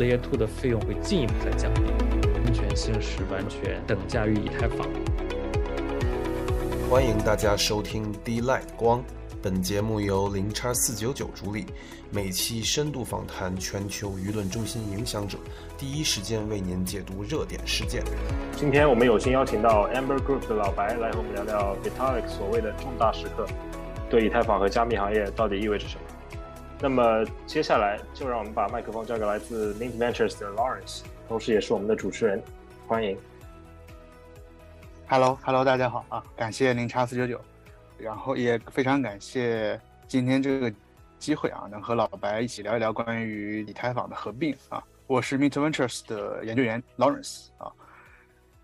Layer Two 的费用会进一步再降低，安全性是完全等价于以太坊。欢迎大家收听 D Light 光，本节目由零叉四九九主理，每期深度访谈全球舆论中心影响者，第一时间为您解读热点事件。今天我们有幸邀请到 Amber Group 的老白来和我们聊聊 Vitalik 所谓的重大时刻，对以太坊和加密行业到底意味着什么。那么接下来就让我们把麦克风交给来自 Mint Ventures 的 Lawrence，同时也是我们的主持人，欢迎。Hello，Hello，大家好啊！感谢零叉四九九，然后也非常感谢今天这个机会啊，能和老白一起聊一聊关于以太坊的合并啊。我是 Mint Ventures 的研究员 Lawrence 啊。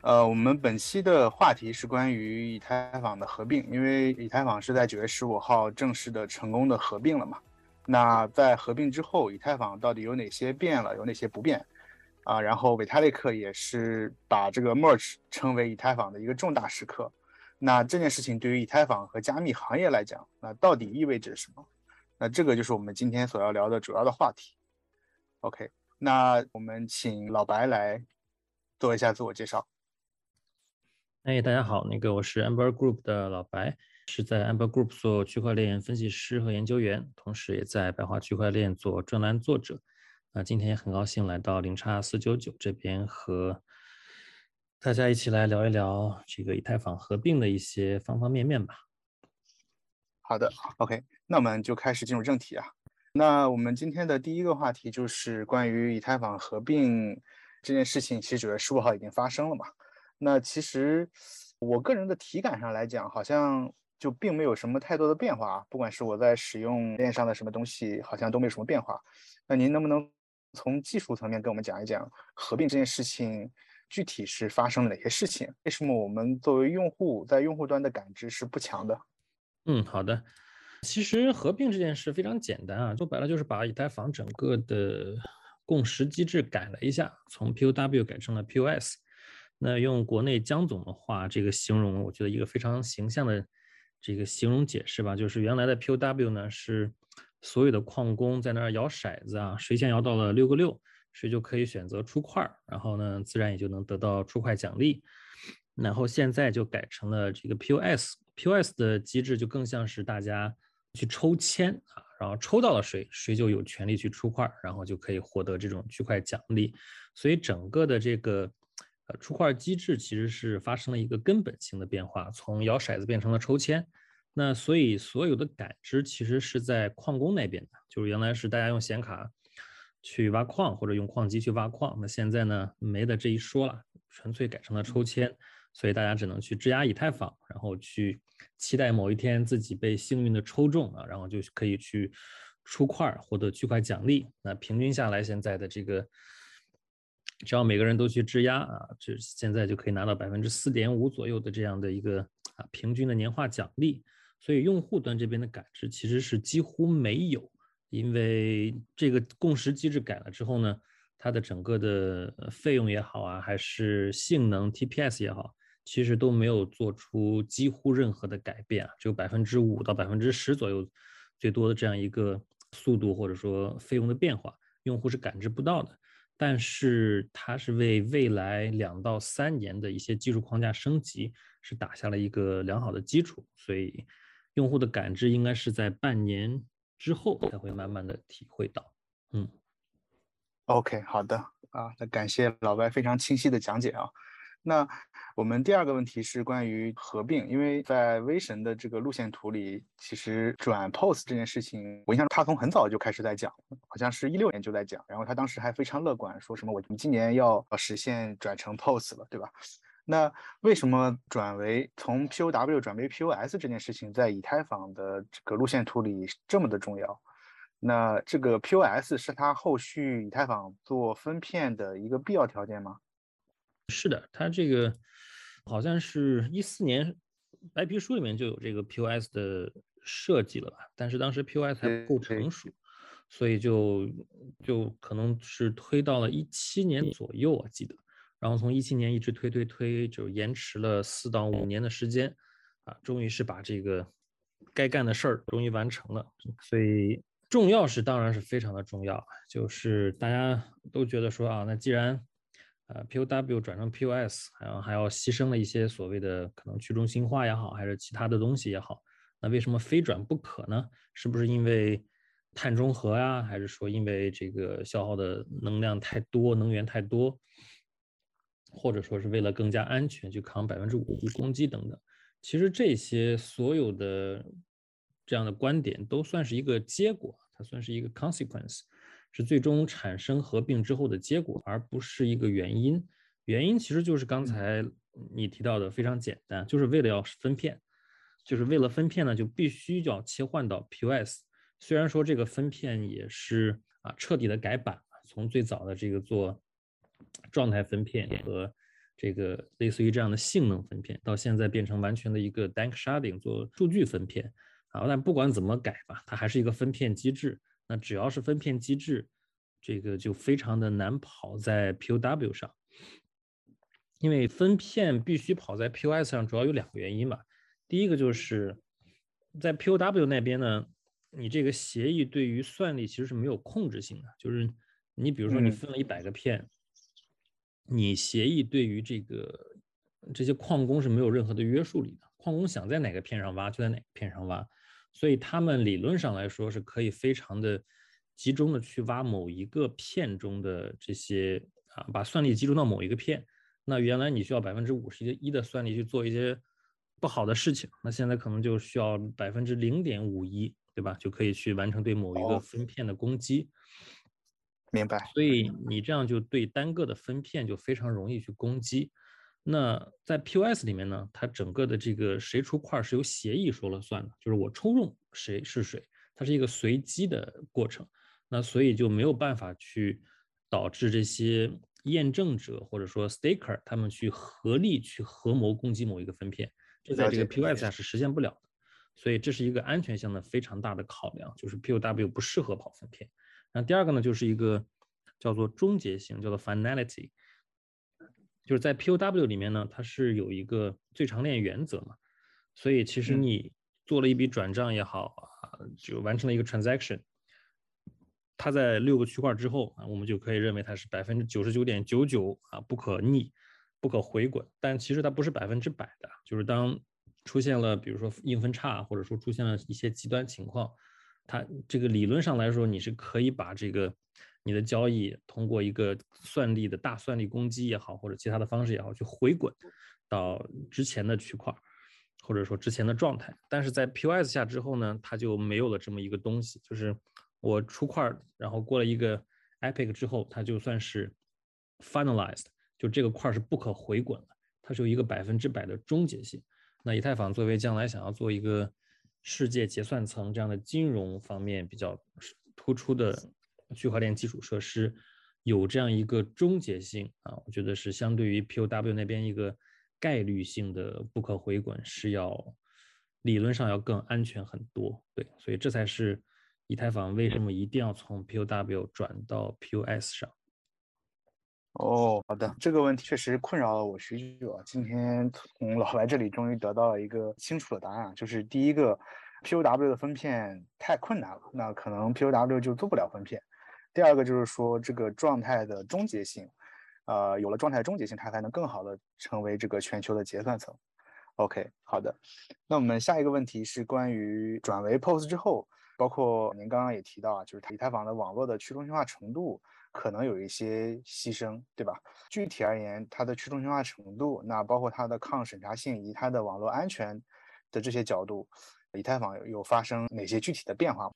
呃，我们本期的话题是关于以太坊的合并，因为以太坊是在九月十五号正式的成功的合并了嘛。那在合并之后，以太坊到底有哪些变了，有哪些不变？啊，然后维塔利克也是把这个 merge 称为以太坊的一个重大时刻。那这件事情对于以太坊和加密行业来讲，那到底意味着什么？那这个就是我们今天所要聊的主要的话题。OK，那我们请老白来做一下自我介绍。哎，大家好，那个我是 Amber Group 的老白，是在 Amber Group 做区块链分析师和研究员，同时也在白话区块链做专栏作者。那今天也很高兴来到零叉四九九这边，和大家一起来聊一聊这个以太坊合并的一些方方面面吧。好的，OK，那我们就开始进入正题啊。那我们今天的第一个话题就是关于以太坊合并这件事情，其实九月十五号已经发生了嘛。那其实我个人的体感上来讲，好像就并没有什么太多的变化，不管是我在使用链上的什么东西，好像都没有什么变化。那您能不能从技术层面跟我们讲一讲合并这件事情具体是发生了哪些事情？为什么我们作为用户在用户端的感知是不强的？嗯，好的。其实合并这件事非常简单啊，说白了就是把以太坊整个的共识机制改了一下，从 POW 改成了 POS。那用国内江总的话，这个形容，我觉得一个非常形象的这个形容解释吧，就是原来的 POW 呢是。所有的矿工在那儿摇骰子啊，谁先摇到了六个六，谁就可以选择出块，然后呢，自然也就能得到出块奖励。然后现在就改成了这个 POS，POS 的机制就更像是大家去抽签啊，然后抽到了谁，谁就有权利去出块，然后就可以获得这种区块奖励。所以整个的这个呃出块机制其实是发生了一个根本性的变化，从摇骰子变成了抽签。那所以所有的感知其实是在矿工那边的，就是原来是大家用显卡去挖矿或者用矿机去挖矿，那现在呢没的这一说了，纯粹改成了抽签，所以大家只能去质押以太坊，然后去期待某一天自己被幸运的抽中啊，然后就可以去出块获得区块奖励。那平均下来，现在的这个只要每个人都去质押啊，就现在就可以拿到百分之四点五左右的这样的一个啊平均的年化奖励。所以用户端这边的感知其实是几乎没有，因为这个共识机制改了之后呢，它的整个的费用也好啊，还是性能 TPS 也好，其实都没有做出几乎任何的改变啊，只有百分之五到百分之十左右最多的这样一个速度或者说费用的变化，用户是感知不到的。但是它是为未来两到三年的一些技术框架升级是打下了一个良好的基础，所以。用户的感知应该是在半年之后才会慢慢的体会到，嗯，OK，好的啊，那感谢老白非常清晰的讲解啊。那我们第二个问题是关于合并，因为在威神的这个路线图里，其实转 POS 这件事情，我印象他从很早就开始在讲，好像是一六年就在讲，然后他当时还非常乐观，说什么我们今年要实现转成 POS 了，对吧？那为什么转为从 POW 转为 POS 这件事情，在以太坊的这个路线图里这么的重要？那这个 POS 是它后续以太坊做分片的一个必要条件吗？是的，它这个好像是一四年白皮书里面就有这个 POS 的设计了吧？但是当时 POS 还不够成熟，所以就就可能是推到了一七年左右，我记得。然后从一七年一直推推推，就延迟了四到五年的时间，啊，终于是把这个该干的事儿终于完成了。所以重要是当然是非常的重要，就是大家都觉得说啊，那既然呃 POW 转成 POS，然后还要牺牲了一些所谓的可能去中心化也好，还是其他的东西也好，那为什么非转不可呢？是不是因为碳中和呀，还是说因为这个消耗的能量太多，能源太多，或者说是为了更加安全去扛百分之五 G 攻击等等？其实这些所有的。这样的观点都算是一个结果，它算是一个 consequence，是最终产生合并之后的结果，而不是一个原因。原因其实就是刚才你提到的，非常简单，就是为了要分片，就是为了分片呢，就必须要切换到 POS。虽然说这个分片也是啊彻底的改版，从最早的这个做状态分片和这个类似于这样的性能分片，到现在变成完全的一个 Dank Sharding 做数据分片。啊，但不管怎么改吧，它还是一个分片机制。那只要是分片机制，这个就非常的难跑在 POW 上，因为分片必须跑在 POS 上，主要有两个原因嘛。第一个就是在 POW 那边呢，你这个协议对于算力其实是没有控制性的，就是你比如说你分了一百个片，你协议对于这个这些矿工是没有任何的约束力的，矿工想在哪个片上挖就在哪个片上挖。所以他们理论上来说是可以非常的集中的去挖某一个片中的这些啊，把算力集中到某一个片。那原来你需要百分之五十一的算力去做一些不好的事情，那现在可能就需要百分之零点五一，对吧？就可以去完成对某一个分片的攻击。明白。所以你这样就对单个的分片就非常容易去攻击。那在 POS 里面呢，它整个的这个谁出块是由协议说了算的，就是我抽中谁是谁，它是一个随机的过程。那所以就没有办法去导致这些验证者或者说 staker 他们去合力去合谋攻击某一个分片，这在这个 POS 下是实现不了的。所以这是一个安全性的非常大的考量，就是 POW 不适合跑分片。那第二个呢，就是一个叫做终结性，叫做 finality。就是在 POW 里面呢，它是有一个最长链原则嘛，所以其实你做了一笔转账也好啊，就完成了一个 transaction，它在六个区块之后啊，我们就可以认为它是百分之九十九点九九啊不可逆、不可回滚。但其实它不是百分之百的，就是当出现了比如说硬分叉，或者说出现了一些极端情况，它这个理论上来说，你是可以把这个。你的交易通过一个算力的大算力攻击也好，或者其他的方式也好，去回滚到之前的区块，或者说之前的状态。但是在 POS 下之后呢，它就没有了这么一个东西，就是我出块，然后过了一个 epic 之后，它就算是 finalized，就这个块是不可回滚了，它是有一个百分之百的终结性。那以太坊作为将来想要做一个世界结算层这样的金融方面比较突出的。区块链基础设施有这样一个终结性啊，我觉得是相对于 POW 那边一个概率性的不可回滚是要理论上要更安全很多。对，所以这才是以太坊为什么一定要从 POW 转到 POS 上。哦，好的，这个问题确实困扰了我许久啊。今天从老白这里终于得到了一个清楚的答案，就是第一个 POW 的分片太困难了，那可能 POW 就做不了分片。第二个就是说，这个状态的终结性，呃，有了状态终结性，它才能更好的成为这个全球的结算层。OK，好的。那我们下一个问题是关于转为 POS 之后，包括您刚刚也提到啊，就是以太坊的网络的去中心化程度可能有一些牺牲，对吧？具体而言，它的去中心化程度，那包括它的抗审查性以及它的网络安全的这些角度，以太坊有发生哪些具体的变化？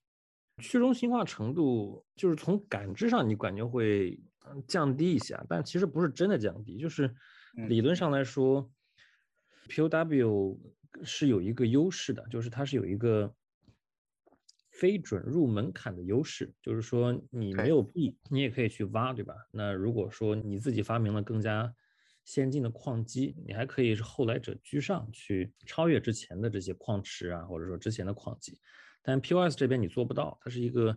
去中心化程度就是从感知上你感觉会降低一些，但其实不是真的降低，就是理论上来说，POW 是有一个优势的，就是它是有一个非准入门槛的优势，就是说你没有币，你也可以去挖，对吧？那如果说你自己发明了更加先进的矿机，你还可以是后来者居上去超越之前的这些矿池啊，或者说之前的矿机。但 POS 这边你做不到，它是一个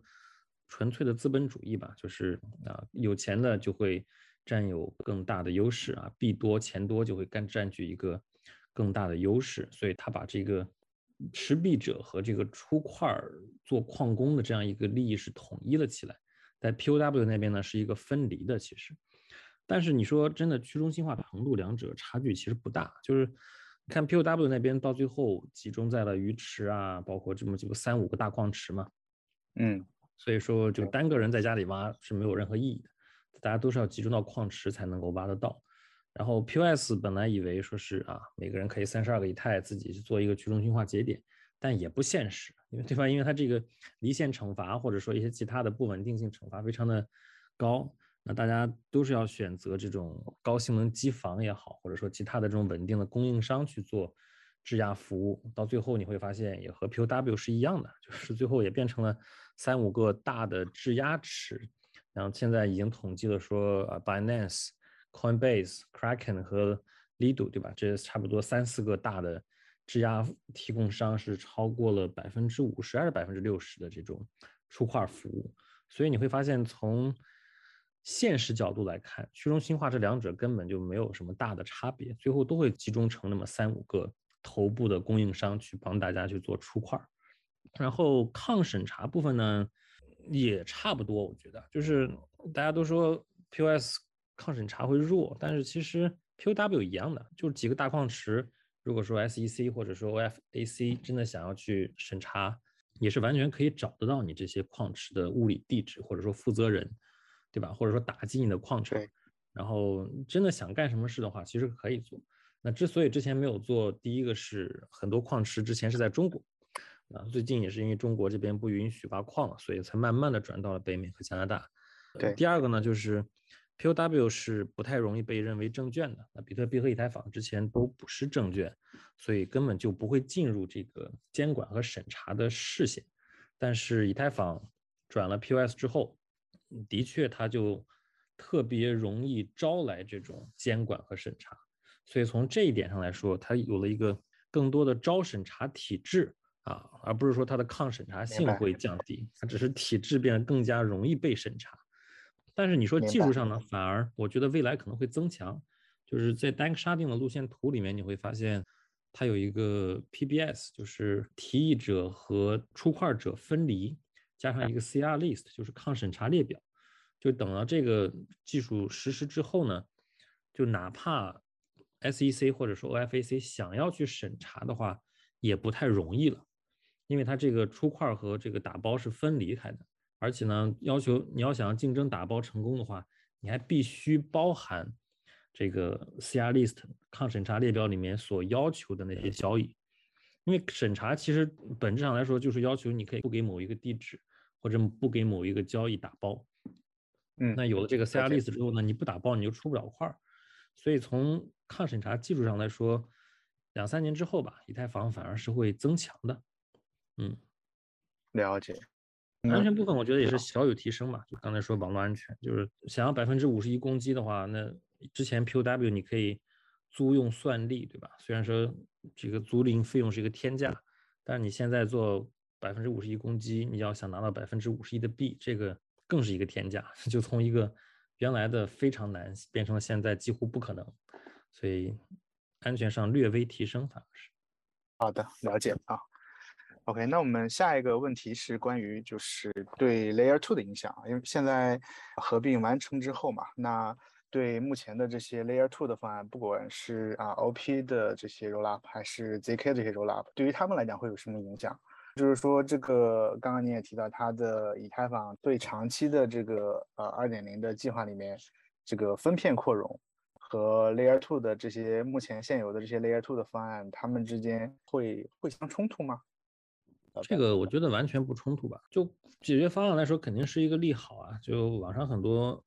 纯粹的资本主义吧，就是啊，有钱的就会占有更大的优势啊，币多钱多就会干占据一个更大的优势，所以他把这个持币者和这个出块做矿工的这样一个利益是统一了起来，在 POW 那边呢是一个分离的，其实。但是你说真的去中心化程度，两者差距其实不大。就是看 POW 那边到最后集中在了鱼池啊，包括这么几个三五个大矿池嘛。嗯，所以说就单个人在家里挖是没有任何意义的，大家都是要集中到矿池才能够挖得到。然后 POS 本来以为说是啊，每个人可以三十二个以太自己去做一个去中心化节点，但也不现实，因为对方？因为它这个离线惩罚或者说一些其他的不稳定性惩罚非常的高，那大家都是要选择这种高性能机房也好，或者说其他的这种稳定的供应商去做质押服务，到最后你会发现也和 POW 是一样的，就是最后也变成了三五个大的质押池，然后现在已经统计了说啊，Binance。Coinbase、Kraken 和 Lido，对吧？这差不多三四个大的质押提供商是超过了百分之五十还是百分之六十的这种出块服务。所以你会发现，从现实角度来看，去中心化这两者根本就没有什么大的差别，最后都会集中成那么三五个头部的供应商去帮大家去做出块儿。然后抗审查部分呢，也差不多，我觉得就是大家都说 POS。抗审查会弱，但是其实 POW 一样的，就是几个大矿池。如果说 SEC 或者说 OFAC 真的想要去审查，也是完全可以找得到你这些矿池的物理地址或者说负责人，对吧？或者说打击你的矿场。然后真的想干什么事的话，其实可以做。那之所以之前没有做，第一个是很多矿池之前是在中国，啊，最近也是因为中国这边不允许挖矿了，所以才慢慢的转到了北美和加拿大。对，第二个呢就是。POW 是不太容易被认为证券的，那比特币和以太坊之前都不是证券，所以根本就不会进入这个监管和审查的视线。但是以太坊转了 POS 之后，的确它就特别容易招来这种监管和审查，所以从这一点上来说，它有了一个更多的招审查体制啊，而不是说它的抗审查性会降低，它只是体制变得更加容易被审查。但是你说技术上呢，反而我觉得未来可能会增强，就是在 Dank Sharding 的路线图里面，你会发现它有一个 PBS，就是提议者和出块者分离，加上一个 CR list，就是抗审查列表。就等到这个技术实施之后呢，就哪怕 SEC 或者说 OFAC 想要去审查的话，也不太容易了，因为它这个出块和这个打包是分离开的。而且呢，要求你要想要竞争打包成功的话，你还必须包含这个 CR list 抗审查列表里面所要求的那些交易，因为审查其实本质上来说就是要求你可以不给某一个地址或者不给某一个交易打包。嗯，那有了这个 CR list 之后呢，你不打包你就出不了块儿。所以从抗审查技术上来说，两三年之后吧，以太坊反而是会增强的。嗯，了解。安全部分我觉得也是小有提升吧，就刚才说网络安全，就是想要百分之五十一攻击的话，那之前 POW 你可以租用算力，对吧？虽然说这个租赁费用是一个天价，但是你现在做百分之五十一攻击，你要想拿到百分之五十一的币，这个更是一个天价，就从一个原来的非常难变成了现在几乎不可能，所以安全上略微提升反而是。好的，了解啊。OK，那我们下一个问题是关于就是对 Layer Two 的影响，因为现在合并完成之后嘛，那对目前的这些 Layer Two 的方案，不管是啊 OP 的这些 Rollup 还是 ZK 这些 Rollup，对于他们来讲会有什么影响？就是说这个刚刚你也提到，它的以太坊对长期的这个呃二点零的计划里面，这个分片扩容和 Layer Two 的这些目前现有的这些 Layer Two 的方案，它们之间会会相冲突吗？这个我觉得完全不冲突吧，就解决方案来说，肯定是一个利好啊。就网上很多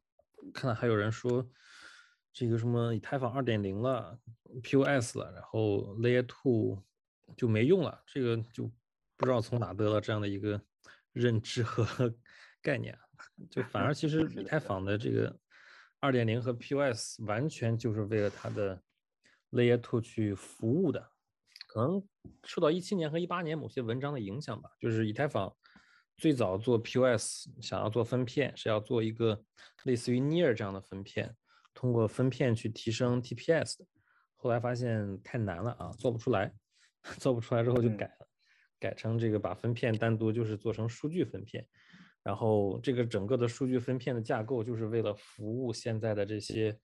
看到还有人说，这个什么以太坊二点零了，POS 了，然后 Layer Two 就没用了，这个就不知道从哪得到这样的一个认知和 概念。就反而其实以太坊的这个二点零和 POS 完全就是为了它的 Layer Two 去服务的。可能受到一七年和一八年某些文章的影响吧，就是以太坊最早做 POS，想要做分片，是要做一个类似于 Near 这样的分片，通过分片去提升 TPS 的。后来发现太难了啊，做不出来，做不出来之后就改了。改成这个把分片单独就是做成数据分片，然后这个整个的数据分片的架构就是为了服务现在的这些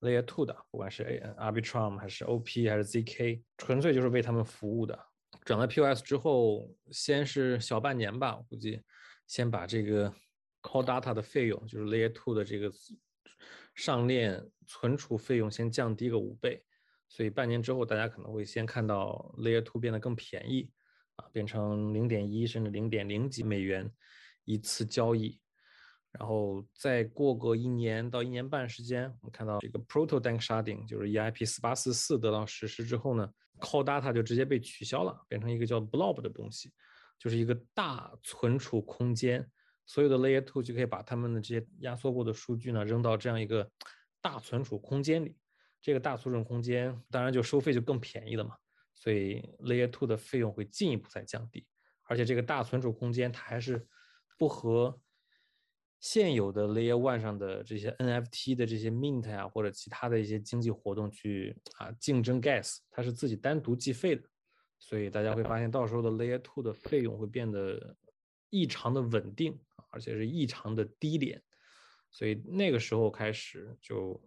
Layer Two 的，不管是 a arbitrum 还是 OP 还是 ZK，纯粹就是为他们服务的。整了 POS 之后，先是小半年吧，我估计先把这个 Call Data 的费用，就是 Layer Two 的这个上链存储费用先降低个五倍，所以半年之后大家可能会先看到 Layer Two 变得更便宜。啊，变成零点一甚至零点零几美元一次交易，然后再过个一年到一年半时间，我们看到这个 Proto Danksharding 就是 EIP 四八四四得到实施之后呢，Call Data 就直接被取消了，变成一个叫 Blob 的东西，就是一个大存储空间，所有的 Layer Two 就可以把他们的这些压缩过的数据呢扔到这样一个大存储空间里，这个大存储空间当然就收费就更便宜了嘛。所以 Layer Two 的费用会进一步再降低，而且这个大存储空间它还是不和现有的 Layer One 上的这些 NFT 的这些 Mint 啊或者其他的一些经济活动去啊竞争 Gas，它是自己单独计费的。所以大家会发现，到时候的 Layer Two 的费用会变得异常的稳定，而且是异常的低廉。所以那个时候开始，就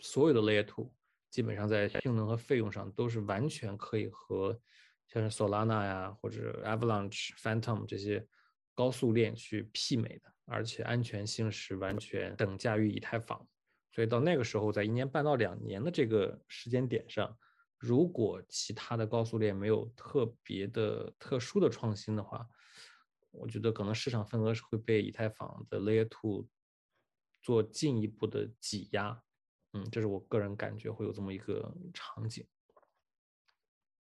所有的 Layer Two。基本上在性能和费用上都是完全可以和像是 Solana 呀或者 Avalanche、Phantom 这些高速链去媲美的，而且安全性是完全等价于以太坊。所以到那个时候，在一年半到两年的这个时间点上，如果其他的高速链没有特别的特殊的创新的话，我觉得可能市场份额是会被以太坊的 Layer Two 做进一步的挤压。嗯，这是我个人感觉会有这么一个场景。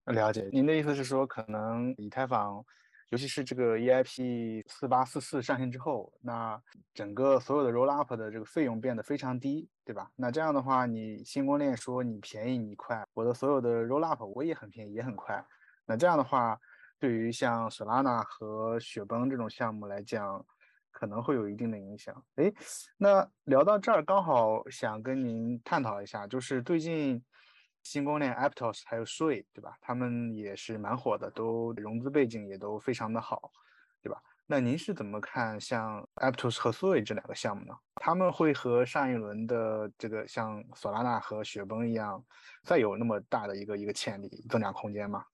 了解，您的意思是说，可能以太坊，尤其是这个 EIP 四八四四上线之后，那整个所有的 roll up 的这个费用变得非常低，对吧？那这样的话，你新公链说你便宜你快，我的所有的 roll up 我也很便宜也很快。那这样的话，对于像 Solana 和雪崩这种项目来讲，可能会有一定的影响。哎，那聊到这儿，刚好想跟您探讨一下，就是最近新公链 Aptos 还有 Sui，对吧？他们也是蛮火的，都融资背景也都非常的好，对吧？那您是怎么看像 Aptos 和 Sui 这两个项目呢？他们会和上一轮的这个像索拉纳和雪崩一样，再有那么大的一个一个潜力增长空间吗？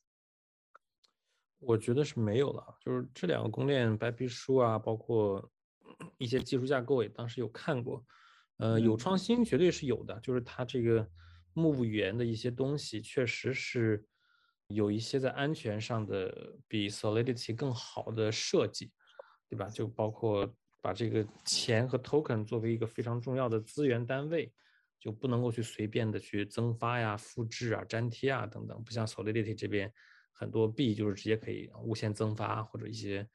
我觉得是没有了，就是这两个公链白皮书啊，包括 一些技术架构也当时有看过，呃，有创新绝对是有的，就是它这个语言的一些东西确实是有一些在安全上的比 Solidity 更好的设计，对吧？就包括把这个钱和 Token 作为一个非常重要的资源单位，就不能够去随便的去增发呀、复制啊、粘贴啊等等，不像 Solidity 这边。很多币就是直接可以无限增发或者一些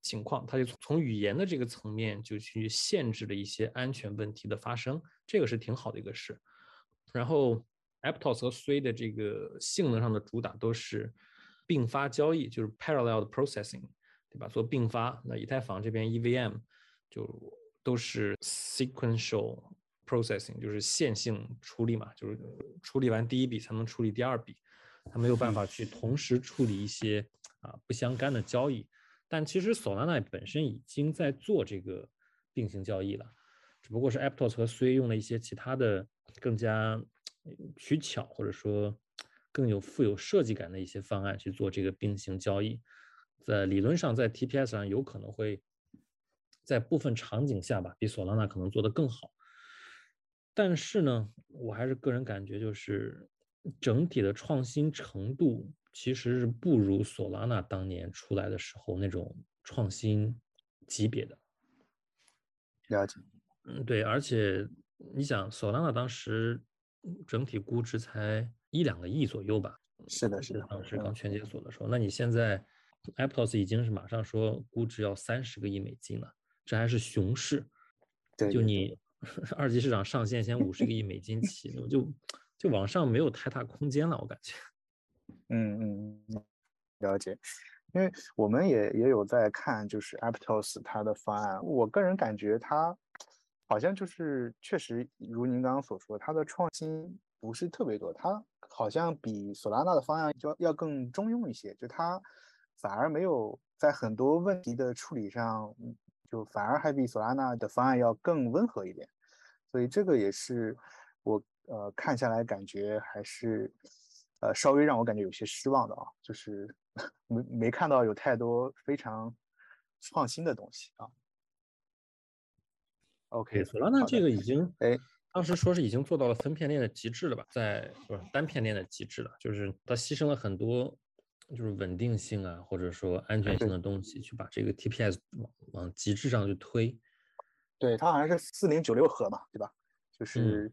情况，它就从语言的这个层面就去限制了一些安全问题的发生，这个是挺好的一个事。然后 Aptos 和 Sui 的这个性能上的主打都是并发交易，就是 parallel processing，对吧？做并发。那以太坊这边 EVM 就都是 sequential processing，就是线性处理嘛，就是处理完第一笔才能处理第二笔。它没有办法去同时处理一些啊不相干的交易，但其实 Solana 本身已经在做这个并行交易了，只不过是 Aptos 和 Sui 用了一些其他的更加取巧或者说更有富有设计感的一些方案去做这个并行交易，在理论上在 TPS 上有可能会在部分场景下吧比 Solana 可能做得更好，但是呢，我还是个人感觉就是。整体的创新程度其实是不如索拉纳当年出来的时候那种创新级别的。了解，嗯，对，而且你想，索拉纳当时整体估值才一两个亿左右吧？是的，是的，当时刚全解锁的时候，那你现在 Aptos 已经是马上说估值要三十个亿美金了，这还是熊市。对，就你 二级市场上线先五十个亿美金起，我就。就往上没有太大空间了，我感觉。嗯嗯嗯，了解。因为我们也也有在看，就是 Aptos 它的方案，我个人感觉它好像就是确实如您刚刚所说，它的创新不是特别多，它好像比索拉纳的方案要要更中庸一些。就它反而没有在很多问题的处理上，就反而还比索拉纳的方案要更温和一点。所以这个也是我呃看下来感觉还是呃稍微让我感觉有些失望的啊，就是没没看到有太多非常创新的东西啊。OK，索拉纳这个已经哎，当时说是已经做到了分片链的极致了吧，在不是单片链的极致了，就是它牺牲了很多就是稳定性啊或者说安全性的东西，去把这个 TPS 往往极致上去推。对，它好像是四零九六核嘛，对吧？就是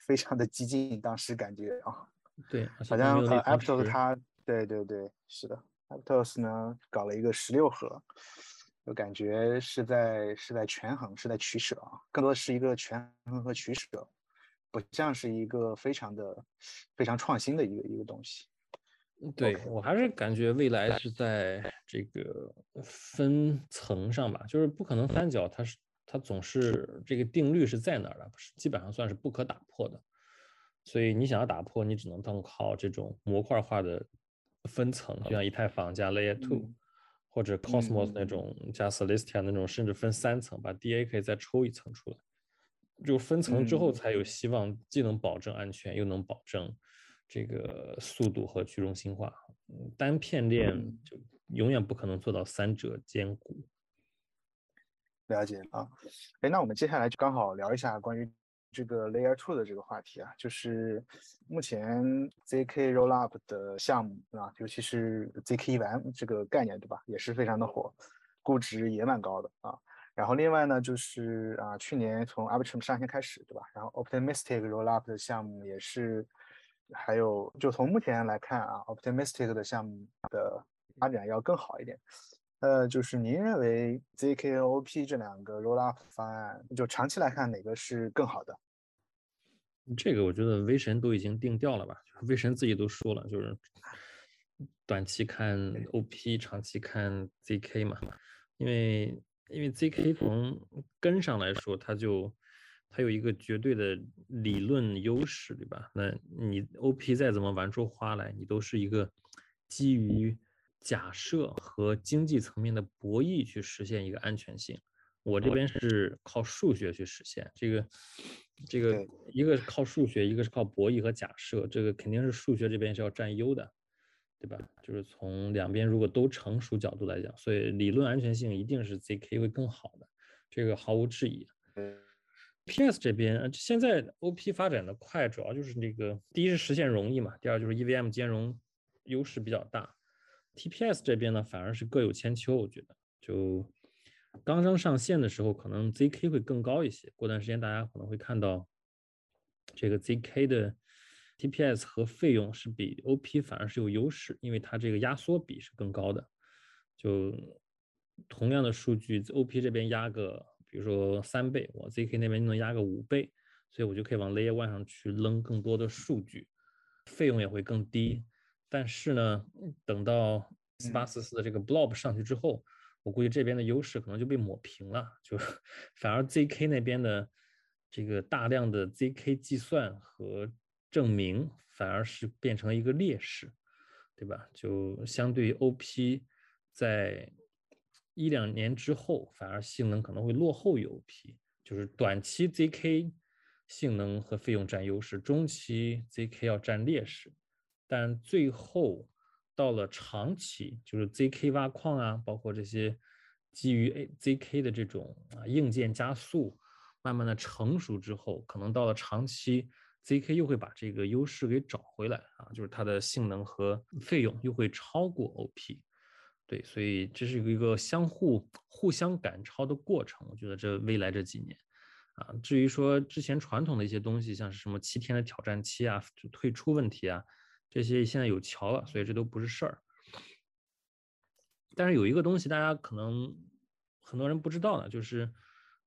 非常的激进，当时感觉啊，对，好像呃 Aptos 它，对对对，是的，Aptos 呢搞了一个十六核，就感觉是在是在权衡，是在取舍啊，更多的是一个权衡和取舍，不像是一个非常的非常创新的一个一个东西。对我还是感觉未来是在这个分层上吧，就是不可能三角，它是。它总是这个定律是在那儿的，是基本上算是不可打破的。所以你想要打破，你只能单靠这种模块化的分层，就像以太坊加 Layer Two，或者 Cosmos 那种加 Celestia 那种，甚至分三层，把 DA 可以再抽一层出来。就分层之后才有希望，既能保证安全，又能保证这个速度和去中心化。单片链就永远不可能做到三者兼顾。了解啊，哎，那我们接下来就刚好聊一下关于这个 Layer Two 的这个话题啊，就是目前 ZK Rollup 的项目啊，尤其是 ZK 1M 这个概念，对吧？也是非常的火，估值也蛮高的啊。然后另外呢，就是啊，去年从 Arbitrum 上线开始，对吧？然后 Optimistic Rollup 的项目也是，还有就从目前来看啊，Optimistic 的项目的发展要更好一点。呃，就是您认为 ZKOP 这两个 rollup 方案，就长期来看哪个是更好的？这个我觉得威神都已经定调了吧，威神自己都说了，就是短期看 OP，长期看 ZK 嘛。因为因为 ZK 从根上来说，它就它有一个绝对的理论优势，对吧？那你 OP 再怎么玩出花来，你都是一个基于。假设和经济层面的博弈去实现一个安全性，我这边是靠数学去实现这个，这个一个是靠数学，一个是靠博弈和假设，这个肯定是数学这边是要占优的，对吧？就是从两边如果都成熟角度来讲，所以理论安全性一定是 ZK 会更好的，这个毫无质疑。PS 这边现在 OP 发展的快，主要就是那个第一是实现容易嘛，第二就是 EVM 兼容优势比较大。TPS 这边呢，反而是各有千秋。我觉得，就刚刚上线的时候，可能 ZK 会更高一些。过段时间，大家可能会看到，这个 ZK 的 TPS 和费用是比 OP 反而是有优势，因为它这个压缩比是更高的。就同样的数据，OP 这边压个，比如说三倍，我 ZK 那边能压个五倍，所以我就可以往 Layer One 上去扔更多的数据，费用也会更低。但是呢，等到四八四四的这个 blob 上去之后，我估计这边的优势可能就被抹平了，就反而 zk 那边的这个大量的 zk 计算和证明反而是变成了一个劣势，对吧？就相对于 op，在一两年之后，反而性能可能会落后于 op，就是短期 zk 性能和费用占优势，中期 zk 要占劣势。但最后到了长期，就是 ZK 挖矿啊，包括这些基于 A ZK 的这种啊硬件加速，慢慢的成熟之后，可能到了长期，ZK 又会把这个优势给找回来啊，就是它的性能和费用又会超过 OP。对，所以这是一个相互互相赶超的过程。我觉得这未来这几年啊，至于说之前传统的一些东西，像是什么七天的挑战期啊，就退出问题啊。这些现在有桥了，所以这都不是事儿。但是有一个东西大家可能很多人不知道呢，就是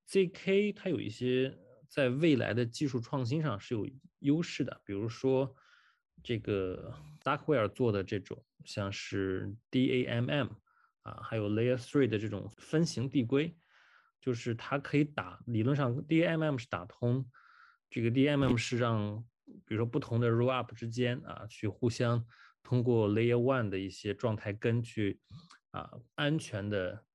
ZK 它有一些在未来的技术创新上是有优势的，比如说这个 Darkware 做的这种像是 DAMM 啊，还有 Layer Three 的这种分形递归，就是它可以打理论上 DAMM 是打通，这个 DAMM 是让。比如说不同的 roll up 之间啊，去互相通过 Layer One 的一些状态根去啊安全的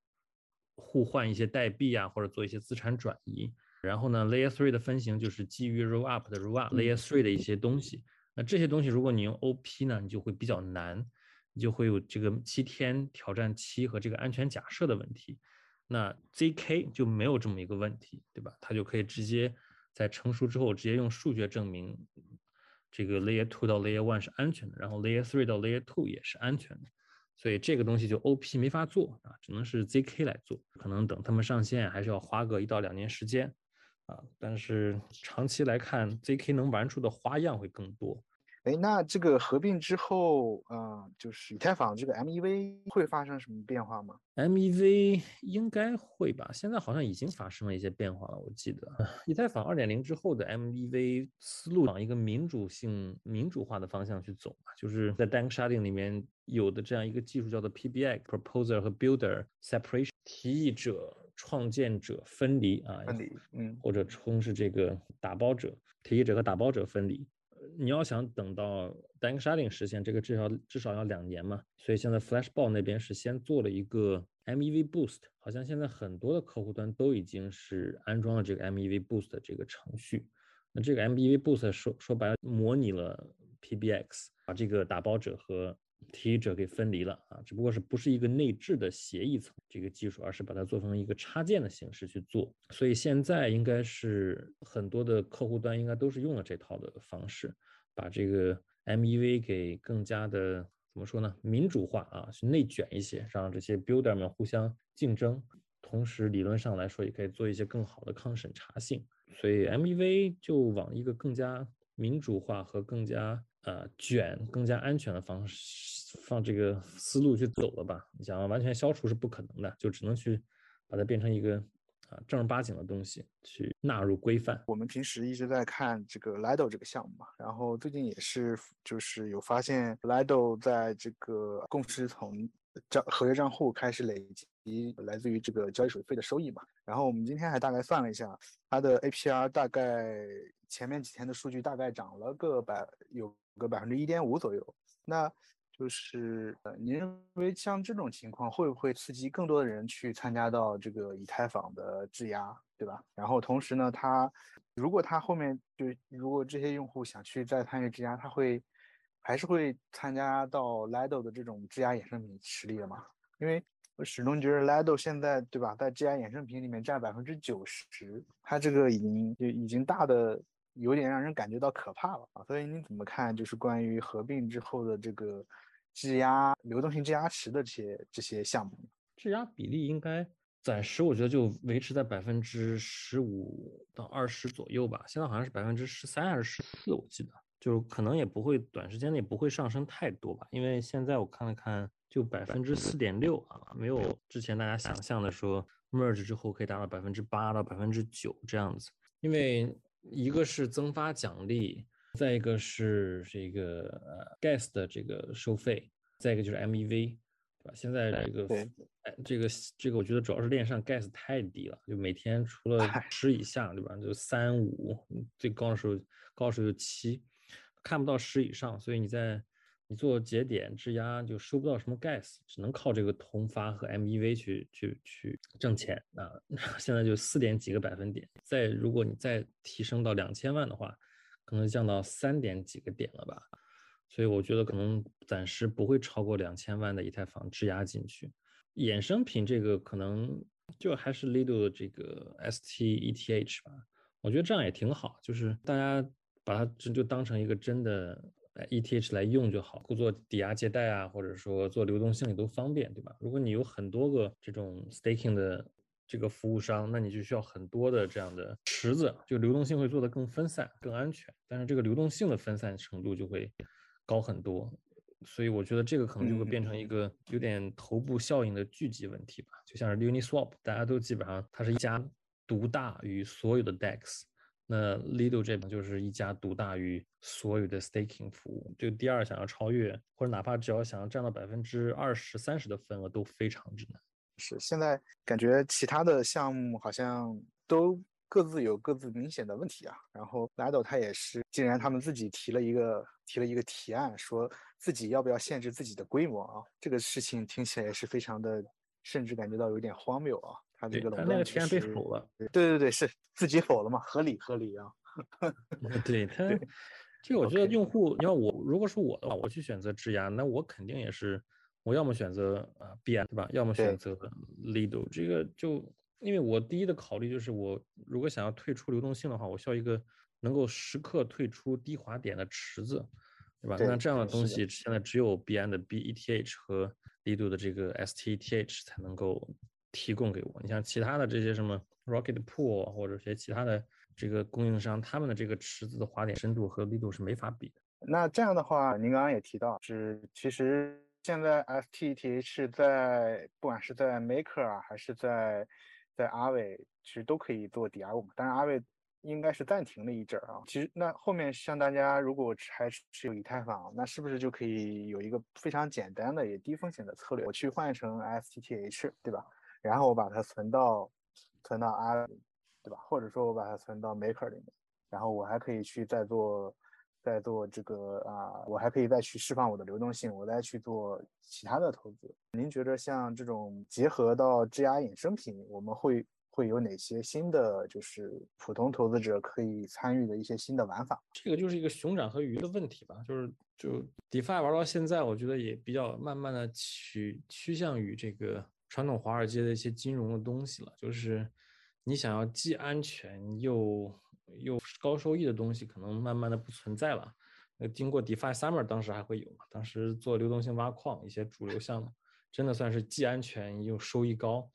互换一些代币啊，或者做一些资产转移。然后呢，Layer Three 的分型就是基于 Roll Up 的 Roll Up Layer Three 的一些东西。那这些东西如果你用 OP 呢，你就会比较难，你就会有这个七天挑战期和这个安全假设的问题。那 ZK 就没有这么一个问题，对吧？它就可以直接在成熟之后直接用数学证明这个 Layer Two 到 Layer One 是安全的，然后 Layer Three 到 Layer Two 也是安全的。所以这个东西就 OP 没法做啊，只能是 ZK 来做。可能等他们上线还是要花个一到两年时间。啊，但是长期来看，ZK 能玩出的花样会更多。哎，那这个合并之后，啊，就是以太坊这个 MEV 会发生什么变化吗？MEV 应该会吧，现在好像已经发生了一些变化了。我记得以太坊2.0之后的 MEV 思路往一个民主性、民主化的方向去走嘛，就是在 Danksharding 里面有的这样一个技术叫做 PBX（Proposer 和 Builder Separation），提议者。创建者分离啊，分离，嗯，或者称是这个打包者、提议者和打包者分离。你要想等到 Danksharding 实现这个，至少至少要两年嘛。所以现在 Flashball 那边是先做了一个 MEV Boost，好像现在很多的客户端都已经是安装了这个 MEV Boost 的这个程序。那这个 MEV Boost 说说白了，模拟了 PBX，把这个打包者和提议者给分离了啊，只不过是不是一个内置的协议层这个技术，而是把它做成一个插件的形式去做。所以现在应该是很多的客户端应该都是用了这套的方式，把这个 MEV 给更加的怎么说呢？民主化啊，去内卷一些，让这些 builder 们互相竞争，同时理论上来说也可以做一些更好的抗审查性。所以 MEV 就往一个更加民主化和更加。呃，卷更加安全的方式，放这个思路去走了吧？你想完全消除是不可能的，就只能去把它变成一个啊正儿八经的东西，去纳入规范。我们平时一直在看这个 Lido 这个项目嘛，然后最近也是就是有发现 Lido 在这个共识从账合约账户开始累积来自于这个交易手续费的收益嘛。然后我们今天还大概算了一下，它的 APR 大概前面几天的数据大概涨了个百有。个百分之一点五左右，那就是呃，您认为像这种情况会不会刺激更多的人去参加到这个以太坊的质押，对吧？然后同时呢，他如果他后面就如果这些用户想去再参与质押，他会还是会参加到 Lido 的这种质押衍生品池里的吗？因为我始终觉得 Lido 现在对吧，在质押衍生品里面占百分之九十，它这个已经就已经大的。有点让人感觉到可怕了啊！所以你怎么看？就是关于合并之后的这个质押、流动性质押池的这些这些项目，质押比例应该暂时我觉得就维持在百分之十五到二十左右吧。现在好像是百分之十三还是十四，我记得，就可能也不会短时间内不会上升太多吧。因为现在我看了看，就百分之四点六啊，没有之前大家想象的说 merge 之后可以达到百分之八到百分之九这样子，因为。一个是增发奖励，再一个是这个呃 gas 的这个收费，再一个就是 MEV，对吧？现在这个哎这个这个我觉得主要是链上 gas 太低了，就每天除了十以下，对吧？就三五，最高的时候高时候就七，看不到十以上，所以你在。你做节点质押就收不到什么 gas，只能靠这个同发和 MEV 去去去挣钱啊！现在就四点几个百分点，再如果你再提升到两千万的话，可能降到三点几个点了吧？所以我觉得可能暂时不会超过两千万的以太坊质押进去。衍生品这个可能就还是 Lido 的这个 STETH 吧，我觉得这样也挺好，就是大家把它就就当成一个真的。ETH 来用就好，做抵押借贷啊，或者说做流动性也都方便，对吧？如果你有很多个这种 staking 的这个服务商，那你就需要很多的这样的池子，就流动性会做得更分散、更安全。但是这个流动性的分散程度就会高很多，所以我觉得这个可能就会变成一个有点头部效应的聚集问题吧。就像是 Uniswap，大家都基本上它是一家独大于所有的 DEX。那 Lido 这边就是一家独大于所有的 staking 服务，就第二想要超越，或者哪怕只要想要占到百分之二十三十的份额都非常之难。是现在感觉其他的项目好像都各自有各自明显的问题啊。然后 Lido 他也是，竟然他们自己提了一个提了一个提案，说自己要不要限制自己的规模啊，这个事情听起来也是非常的，甚至感觉到有点荒谬啊。他这个垄断提案被否了，对对对，是自己否了嘛，合理合理啊。对他，这个我觉得用户，你要我如果是我的话，我去选择质押，那我肯定也是，我要么选择啊 BN 对吧？要么选择 Lido，这个就因为我第一的考虑就是，我如果想要退出流动性的话，我需要一个能够时刻退出低滑点的池子，对吧？那这样的东西现在只有 BN 的 BETH 和 Lido 的这个 STETH 才能够提供给我。你像其他的这些什么 Rocket Pool 或者些其他的。这个供应商他们的这个池子的滑点深度和力度是没法比的。那这样的话，您刚刚也提到，是其实现在 s t t h 在不管是在 Maker 啊，还是在在阿伟，其实都可以做抵押物嘛。当然阿伟应该是暂停了一阵儿啊。其实那后面像大家如果还持有以太坊，那是不是就可以有一个非常简单的也低风险的策略，我去换成 s t t h 对吧？然后我把它存到存到阿。对吧？或者说我把它存到 Maker 里面，然后我还可以去再做，在做这个啊，我还可以再去释放我的流动性，我再去做其他的投资。您觉得像这种结合到质押衍生品，我们会会有哪些新的，就是普通投资者可以参与的一些新的玩法？这个就是一个熊掌和鱼的问题吧。就是就 DeFi 玩到现在，我觉得也比较慢慢的趋趋向于这个传统华尔街的一些金融的东西了，就是。你想要既安全又又高收益的东西，可能慢慢的不存在了。那经过 DeFi Summer，当时还会有嘛？当时做流动性挖矿一些主流项目，真的算是既安全又收益高。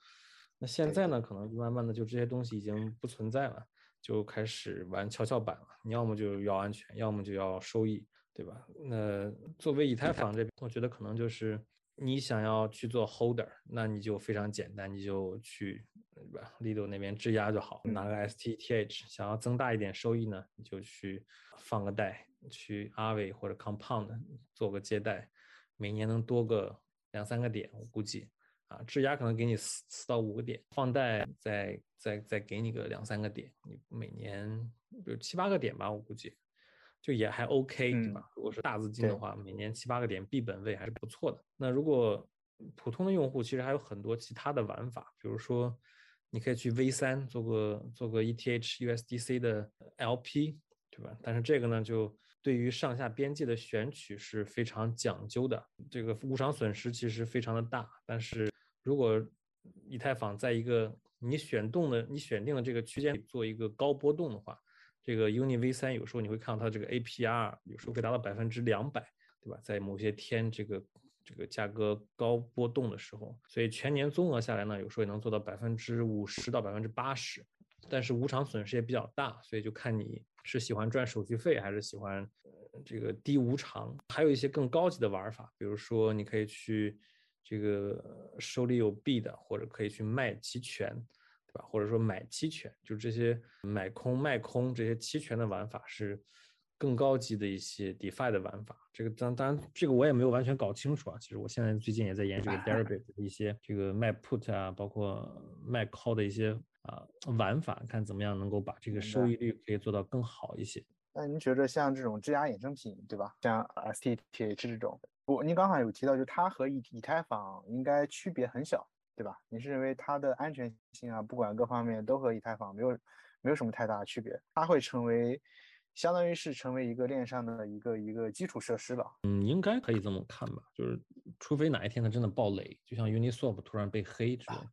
那现在呢，可能慢慢的就这些东西已经不存在了，就开始玩跷跷板了。你要么就要安全，要么就要收益，对吧？那作为以太坊这边，我觉得可能就是你想要去做 Holder，那你就非常简单，你就去。对吧？Lido 那边质押就好，拿个 STETH，想要增大一点收益呢，你就去放个贷，去阿伟或者 Compound 做个借贷，每年能多个两三个点，我估计啊，质押可能给你四四到五个点，放贷再再再给你个两三个点，你每年比如七八个点吧，我估计就也还 OK，对吧？如果是大资金的话，每年七八个点，币本位还是不错的。那如果普通的用户，其实还有很多其他的玩法，比如说。你可以去 V 三做个做个 ETH USDC 的 LP，对吧？但是这个呢，就对于上下边界的选取是非常讲究的，这个无偿损失其实非常的大。但是如果以太坊在一个你选动的、你选定的这个区间做一个高波动的话，这个 Uni V 三有时候你会看到它这个 APR 有时候可以达到百分之两百，对吧？在某些天这个。这个价格高波动的时候，所以全年综合下来呢，有时候也能做到百分之五十到百分之八十，但是无偿损失也比较大，所以就看你是喜欢赚手续费还是喜欢这个低无偿。还有一些更高级的玩法，比如说你可以去这个手里有币的，或者可以去卖期权，对吧？或者说买期权，就这些买空卖空这些期权的玩法是。更高级的一些 DeFi 的玩法，这个当当然这个我也没有完全搞清楚啊。其实我现在最近也在研究 Deribit 的一些这个卖 Put 啊，包括卖 Call 的一些啊玩法，看怎么样能够把这个收益率可以做到更好一些。那您觉得像这种质押衍生品，对吧？像 STETH 这种，我您刚好有提到，就它和以以太坊应该区别很小，对吧？你是认为它的安全性啊，不管各方面都和以太坊没有没有什么太大的区别？它会成为？相当于是成为一个链上的一个一个基础设施了。嗯，应该可以这么看吧。就是除非哪一天它真的爆雷，就像 Uniswap 突然被黑这种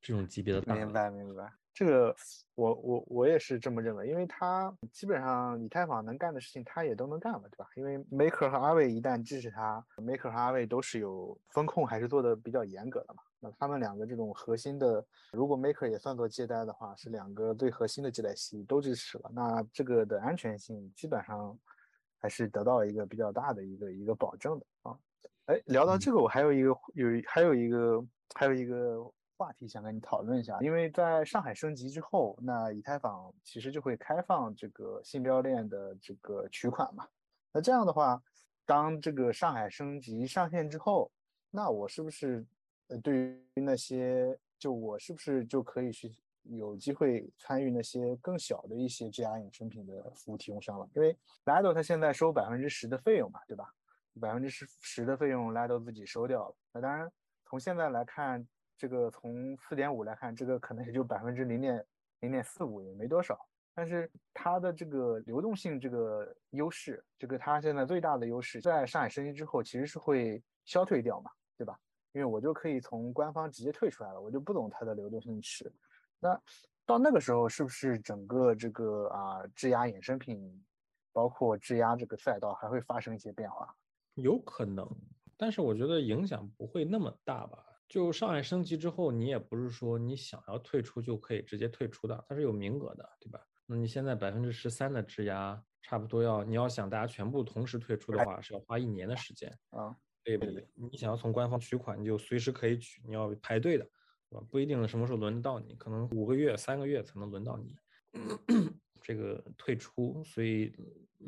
这种级别的大。明白明白，这个我我我也是这么认为，因为它基本上以太坊能干的事情，它也都能干了，对吧？因为 Maker 和阿伟一旦支持它，Maker 和阿伟都是有风控，还是做的比较严格的嘛。那他们两个这种核心的，如果 Maker 也算作借贷的话，是两个最核心的借贷系都支持了，那这个的安全性基本上还是得到一个比较大的一个一个保证的啊。哎，聊到这个，我还有一个有还有一个还有一个话题想跟你讨论一下，因为在上海升级之后，那以太坊其实就会开放这个信标链的这个取款嘛。那这样的话，当这个上海升级上线之后，那我是不是？呃，对于那些，就我是不是就可以去有机会参与那些更小的一些 G R 衍生品的服务提供商了。因为 Lido 它现在收百分之十的费用嘛，对吧？百分之十十的费用 Lido 自己收掉了。那当然，从现在来看，这个从四点五来看，这个可能也就百分之零点零点四五，也没多少。但是它的这个流动性这个优势，这个它现在最大的优势，在上海升级之后，其实是会消退掉嘛，对吧？因为我就可以从官方直接退出来了，我就不懂它的流动性池。那到那个时候，是不是整个这个啊质押衍生品，包括质押这个赛道，还会发生一些变化？有可能，但是我觉得影响不会那么大吧。就上海升级之后，你也不是说你想要退出就可以直接退出的，它是有名额的，对吧？那你现在百分之十三的质押，差不多要你要想大家全部同时退出的话，是要花一年的时间啊。对不对？你想要从官方取款，你就随时可以取，你要排队的，对吧？不一定什么时候轮得到你，可能五个月、三个月才能轮到你这个退出。所以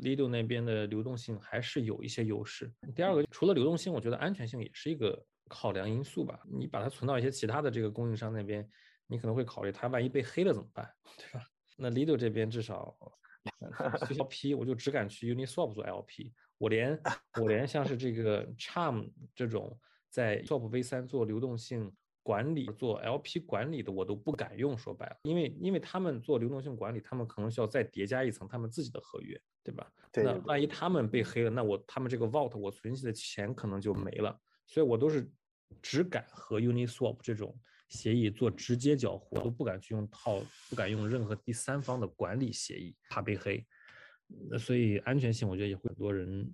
Lido 那边的流动性还是有一些优势。第二个，除了流动性，我觉得安全性也是一个考量因素吧。你把它存到一些其他的这个供应商那边，你可能会考虑它万一被黑了怎么办，对吧？那 Lido 这边至少 LP，我就只敢去 Uniswap 做 LP。我连我连像是这个 Charm 这种在 Swap V3 做流动性管理、做 LP 管理的，我都不敢用。说白了，因为因为他们做流动性管理，他们可能需要再叠加一层他们自己的合约，对吧？那万一他们被黑了，那我他们这个 Vault 我存起的钱可能就没了。所以我都是只敢和 Uniswap 这种。协议做直接交互都不敢去用套，不敢用任何第三方的管理协议，怕被黑。那所以安全性，我觉得也会很多人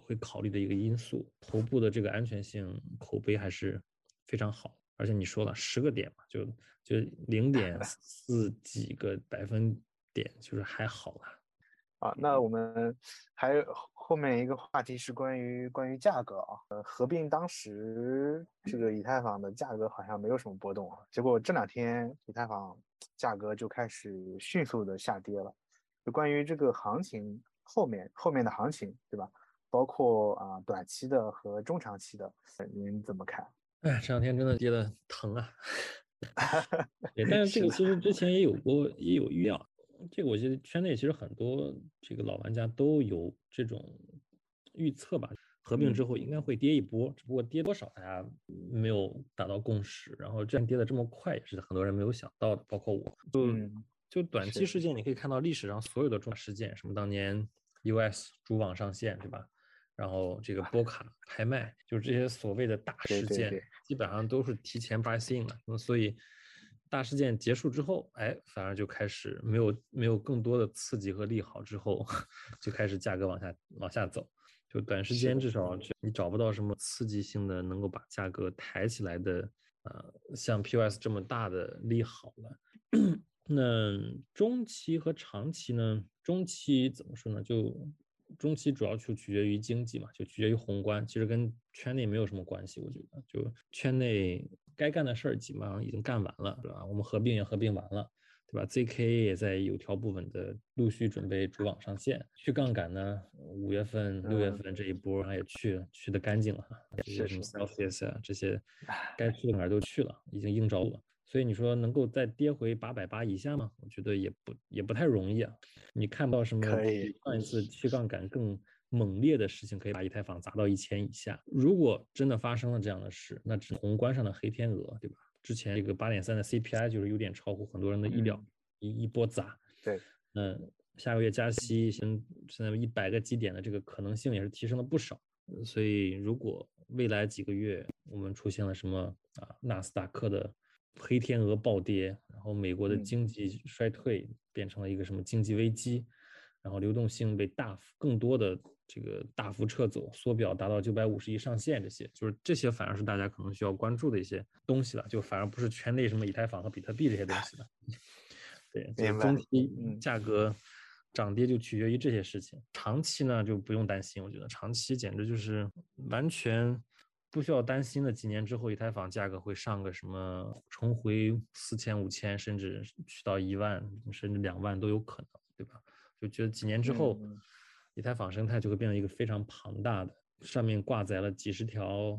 会考虑的一个因素。头部的这个安全性口碑还是非常好，而且你说了十个点嘛，就就零点 四几个百分点，就是还好了。啊，那我们还有后面一个话题是关于关于价格啊，呃，合并当时这个以太坊的价格好像没有什么波动啊，结果这两天以太坊价格就开始迅速的下跌了。就关于这个行情后面后面的行情，对吧？包括啊短期的和中长期的，您怎么看？哎，这两天真的跌的疼啊！对，但是这个其实之前也有过，也有预料。这个我觉得圈内其实很多这个老玩家都有这种预测吧，合并之后应该会跌一波，只不过跌多少大家没有达到共识。然后这样跌的这么快也是很多人没有想到的，包括我。就就短期事件，你可以看到历史上所有的重大事件，什么当年 US 主网上线，对吧？然后这个波卡拍卖，就是这些所谓的大事件，基本上都是提前 price in 了。那所以。大事件结束之后，哎，反而就开始没有没有更多的刺激和利好之后，就开始价格往下往下走。就短时间至少你找不到什么刺激性的能够把价格抬起来的，呃，像 POS 这么大的利好了。那中期和长期呢？中期怎么说呢？就中期主要就取决于经济嘛，就取决于宏观，其实跟圈内没有什么关系。我觉得就圈内。该干的事儿基本上已经干完了，对吧？我们合并也合并完了，对吧 ZK 也在有条不紊的陆续准备主网上线。去杠杆呢，五月份、六月份这一波，也去去的干净了，这些什么 Celsius 啊，这些该去的哪儿都去了，已经应着了。所以你说能够再跌回八百八以下吗？我觉得也不也不太容易啊。你看不到什么上一次去杠杆更。猛烈的事情可以把以太坊砸到一千以下。如果真的发生了这样的事，那只宏观上的黑天鹅，对吧？之前这个八点三的 CPI 就是有点超乎很多人的意料，一一波砸。对，嗯，下个月加息，现现在一百个基点的这个可能性也是提升了不少。所以，如果未来几个月我们出现了什么啊，纳斯达克的黑天鹅暴跌，然后美国的经济衰退变成了一个什么经济危机，然后流动性被大幅更多的。这个大幅撤走、缩表达到九百五十亿上限，这些就是这些，反而是大家可能需要关注的一些东西了。就反而不是圈内什么以太坊和比特币这些东西了。对，中期价格涨跌就取决于这些事情。长期呢就不用担心，我觉得长期简直就是完全不需要担心的。几年之后，以太坊价格会上个什么重回四千、五千，甚至去到一万，甚至两万都有可能，对吧？就觉得几年之后。以太坊生态就会变成一个非常庞大的，上面挂载了几十条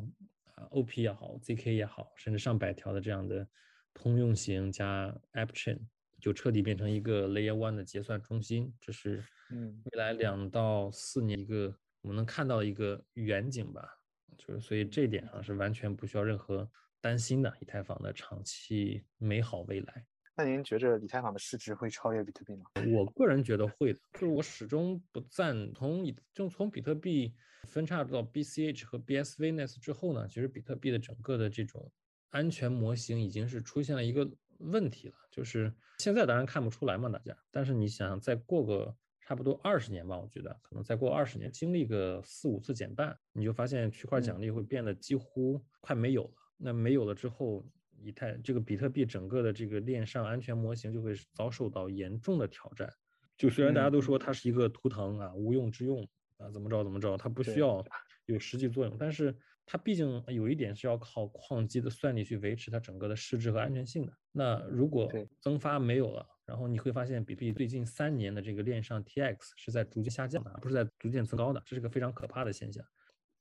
啊 OP 也好，ZK 也好，甚至上百条的这样的通用型加 AppChain，就彻底变成一个 Layer One 的结算中心。这是嗯未来两到四年一个我们能看到一个远景吧。就是所以这一点上是完全不需要任何担心的，以太坊的长期美好未来。那您觉着以太坊的市值会超越比特币吗？我个人觉得会的，就是我始终不赞同以就从比特币分叉到 BCH 和 BSVNet 之后呢，其实比特币的整个的这种安全模型已经是出现了一个问题了，就是现在当然看不出来嘛，大家，但是你想再过个差不多二十年吧，我觉得可能再过二十年，经历个四五次减半，你就发现区块奖励会变得几乎快没有了。那没有了之后，以太这个比特币整个的这个链上安全模型就会遭受到严重的挑战。就虽然大家都说它是一个图腾啊，无用之用啊，怎么着怎么着，它不需要有实际作用，但是它毕竟有一点是要靠矿机的算力去维持它整个的市值和安全性的。那如果增发没有了，然后你会发现比特币最近三年的这个链上 TX 是在逐渐下降的，而不是在逐渐增高的，这是个非常可怕的现象。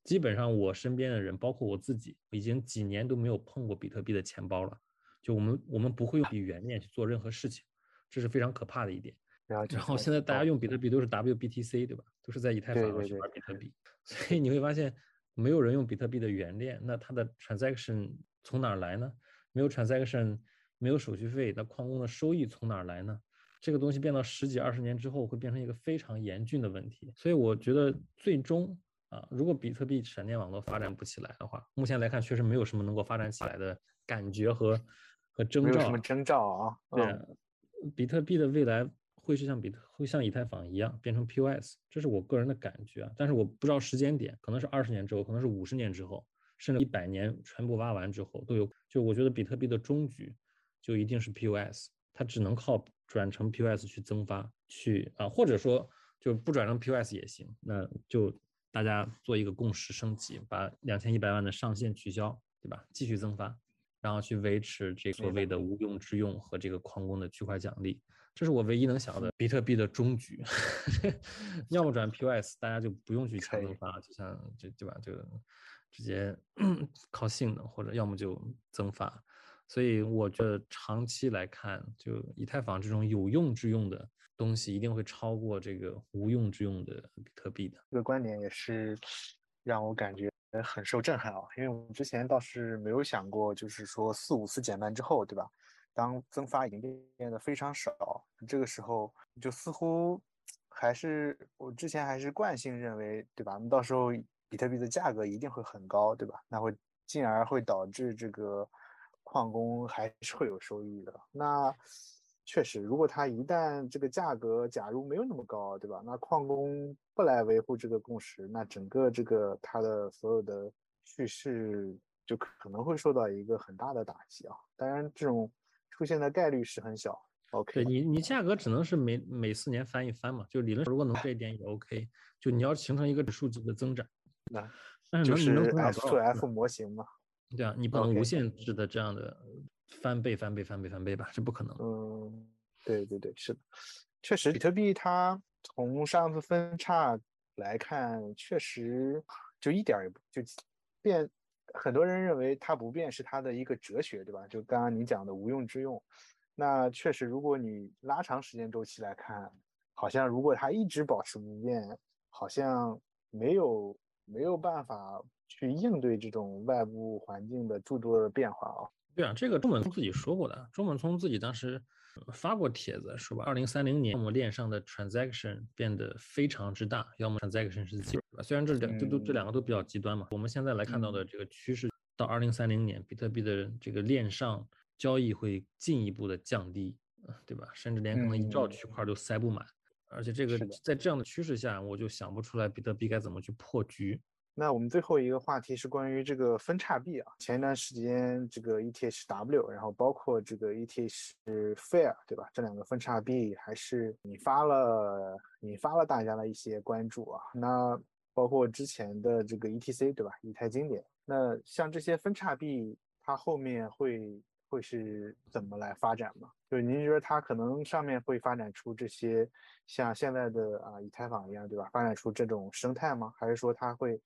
基本上我身边的人，包括我自己，已经几年都没有碰过比特币的钱包了。就我们我们不会用比原链去做任何事情，这是非常可怕的一点。然后现在大家用比特币都是 WBTC，对吧？都是在以太坊上去玩比特币，所以你会发现没有人用比特币的原链，那它的 transaction 从哪儿来呢？没有 transaction，没有手续费，那矿工的收益从哪儿来呢？这个东西变到十几二十年之后，会变成一个非常严峻的问题。所以我觉得最终。啊，如果比特币闪电网络发展不起来的话，目前来看确实没有什么能够发展起来的感觉和和征兆。没有什么征兆啊。对，比特币的未来会是像比特会像以太坊一样变成 POS，这是我个人的感觉啊。但是我不知道时间点，可能是二十年之后，可能是五十年之后，甚至一百年全部挖完之后都有。就我觉得比特币的终局就一定是 POS，它只能靠转成 POS 去增发，去啊，或者说就不转成 POS 也行，那就。大家做一个共识升级，把两千一百万的上限取消，对吧？继续增发，然后去维持这所谓的无用之用和这个矿工的区块奖励，这是我唯一能想的比特币的终局。要么转 POS，大家就不用去强增发，就像就对吧？就直接 靠性能，或者要么就增发。所以我觉得长期来看，就以太坊这种有用之用的。东西一定会超过这个无用之用的比特币的。这个观点也是让我感觉很受震撼啊，因为我们之前倒是没有想过，就是说四五次减半之后，对吧？当增发已经变得非常少，这个时候就似乎还是我之前还是惯性认为，对吧？那到时候比特币的价格一定会很高，对吧？那会进而会导致这个矿工还是会有收益的。那确实，如果它一旦这个价格假如没有那么高，对吧？那矿工不来维护这个共识，那整个这个它的所有的叙事就可能会受到一个很大的打击啊。当然，这种出现的概率是很小。OK，对你，你价格只能是每每四年翻一番嘛。就理论如果能这一点也 OK。就你要形成一个指数级的增长，那但是就是 F to F 模型嘛。对啊，你不能无限制的这样的。翻倍、翻倍、翻倍、翻倍吧，这不可能。嗯，对对对，是的，确实，比特币它从上次分叉来看，确实就一点也不就变。很多人认为它不变是它的一个哲学，对吧？就刚刚你讲的无用之用。那确实，如果你拉长时间周期来看，好像如果它一直保持不变，好像没有没有办法去应对这种外部环境的诸多的变化啊。对啊，这个中本聪自己说过的。中本聪自己当时发过帖子，说吧，二零三零年，我们链上的 transaction 变得非常之大，要么 transaction 是 zero，虽然这两这都这两个都比较极端嘛。我们现在来看到的这个趋势，到二零三零年，比特币的这个链上交易会进一步的降低，对吧？甚至连可能一兆区块都塞不满。而且这个在这样的趋势下，我就想不出来比特币该怎么去破局。那我们最后一个话题是关于这个分叉币啊。前一段时间，这个 ETHW，然后包括这个 ETH Fair，对吧？这两个分叉币还是引发了引发了大家的一些关注啊。那包括之前的这个 ETC，对吧？以太经典。那像这些分叉币，它后面会会是怎么来发展吗？就是您觉得它可能上面会发展出这些像现在的啊以太坊一样，对吧？发展出这种生态吗？还是说它会？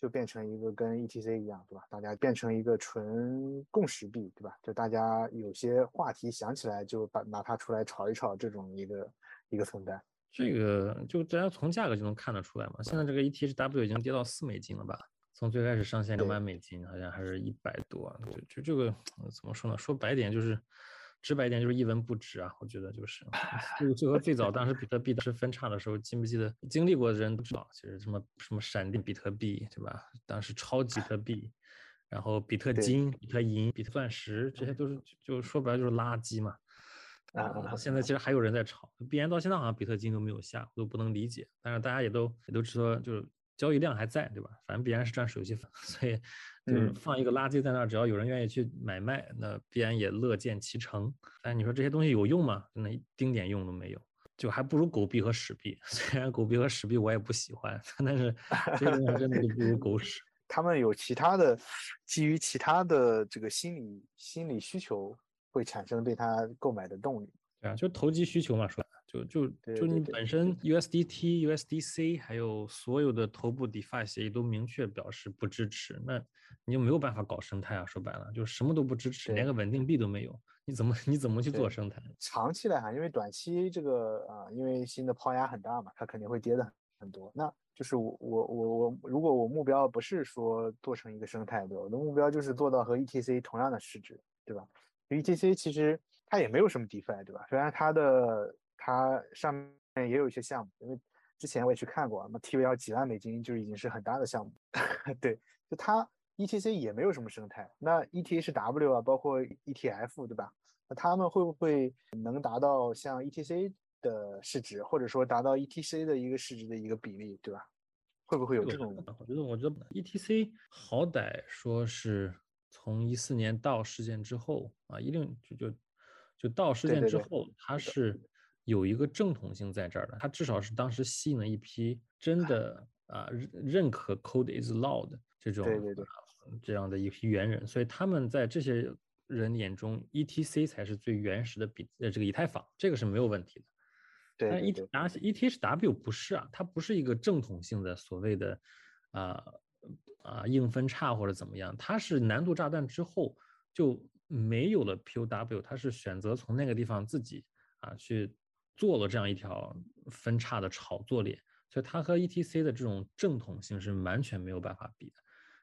就变成一个跟 ETC 一样，对吧？大家变成一个纯共识币，对吧？就大家有些话题想起来就把拿它出来炒一炒，这种一个一个存在。这个就大家从价格就能看得出来嘛。现在这个 ETHW 已经跌到四美金了吧？从最开始上线两百美金，好像还是一百多。就就这个怎么说呢？说白点就是。直白一点就是一文不值啊，我觉得就是，就就和最早当时比特币当时分叉的时候，记不记得？经历过的人都知道，其实什么什么闪电比特币，对吧？当时超级特币，然后比特金、比特银、比特钻石，这些都是就说白了就是垃圾嘛。啊，现在其实还有人在炒，币安到现在好像比特金都没有下，我都不能理解。但是大家也都也都知道，就是交易量还在，对吧？反正币安是赚手续费，所以。就是放一个垃圾在那儿，只要有人愿意去买卖，那必然也乐见其成。但你说这些东西有用吗？真的一丁点用都没有，就还不如狗币和屎币。虽然狗币和屎币我也不喜欢，但是这些东西真的就不如狗屎。他们有其他的，基于其他的这个心理心理需求，会产生对他购买的动力。对啊，就投机需求嘛，说。就就就你本身 USDT、USDC 还有所有的头部 DeFi 协议都明确表示不支持，那你就没有办法搞生态啊。说白了，就什么都不支持，连个稳定币都没有，你怎么你怎么去做生态？长期来看，因为短期这个啊，因为新的抛压很大嘛，它肯定会跌的很多。那就是我我我我，如果我目标不是说做成一个生态，对吧？我的目标就是做到和 ETC 同样的市值，对吧？ETC 其实它也没有什么 DeFi，对吧？虽然它的它上面也有一些项目，因为之前我也去看过，那 TVL 几万美金就已经是很大的项目。对，就它 ETC 也没有什么生态，那 ETHW 啊，包括 ETF，对吧？那他们会不会能达到像 ETC 的市值，或者说达到 ETC 的一个市值的一个比例，对吧？会不会有这种？我觉得，我觉得 ETC 好歹说是从一四年到事件之后啊，一定就就就到事件之后，它是。有一个正统性在这儿的，它至少是当时吸引了一批真的啊认可 code is law 的这种对对对。这样的一批猿人，所以他们在这些人眼中，ETC 才是最原始的比呃这个以太坊，这个是没有问题的。对，但 ETHW 不是啊，它不是一个正统性的所谓的啊啊硬分叉或者怎么样，它是难度炸弹之后就没有了 POW，他是选择从那个地方自己啊去。做了这样一条分叉的炒作链，所以它和 ETC 的这种正统性是完全没有办法比的。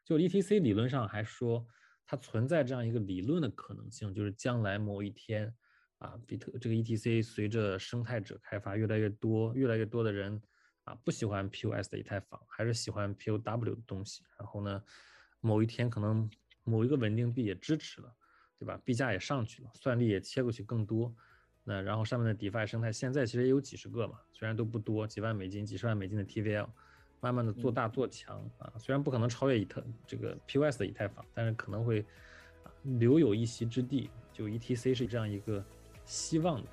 就 ETC 理论上还说，它存在这样一个理论的可能性，就是将来某一天，啊，比特这个 ETC 随着生态者开发越来越多，越来越多的人啊不喜欢 POS 的以太坊，还是喜欢 POW 的东西。然后呢，某一天可能某一个稳定币也支持了，对吧？币价也上去了，算力也切过去更多。那然后上面的 DeFi 生态现在其实也有几十个嘛，虽然都不多，几万美金、几十万美金的 TVL，慢慢的做大做强啊，虽然不可能超越以太这个 POS 的以太坊，但是可能会留有一席之地。就 ETC 是这样一个希望的，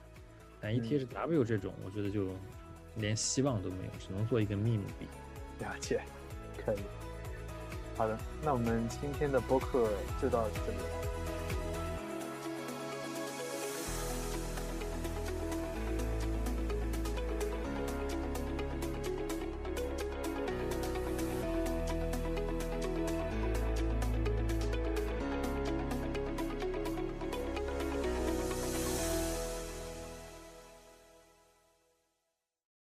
但 ETHW 这种，我觉得就连希望都没有，只能做一个秘密币。了解，可以。好的，那我们今天的播客就到这里。